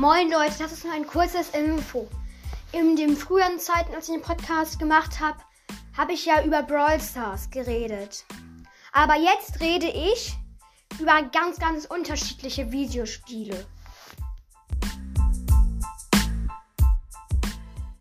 Moin Leute, das ist nur ein kurzes Info. In den früheren Zeiten, als ich den Podcast gemacht habe, habe ich ja über Brawl Stars geredet. Aber jetzt rede ich über ganz, ganz unterschiedliche Videospiele.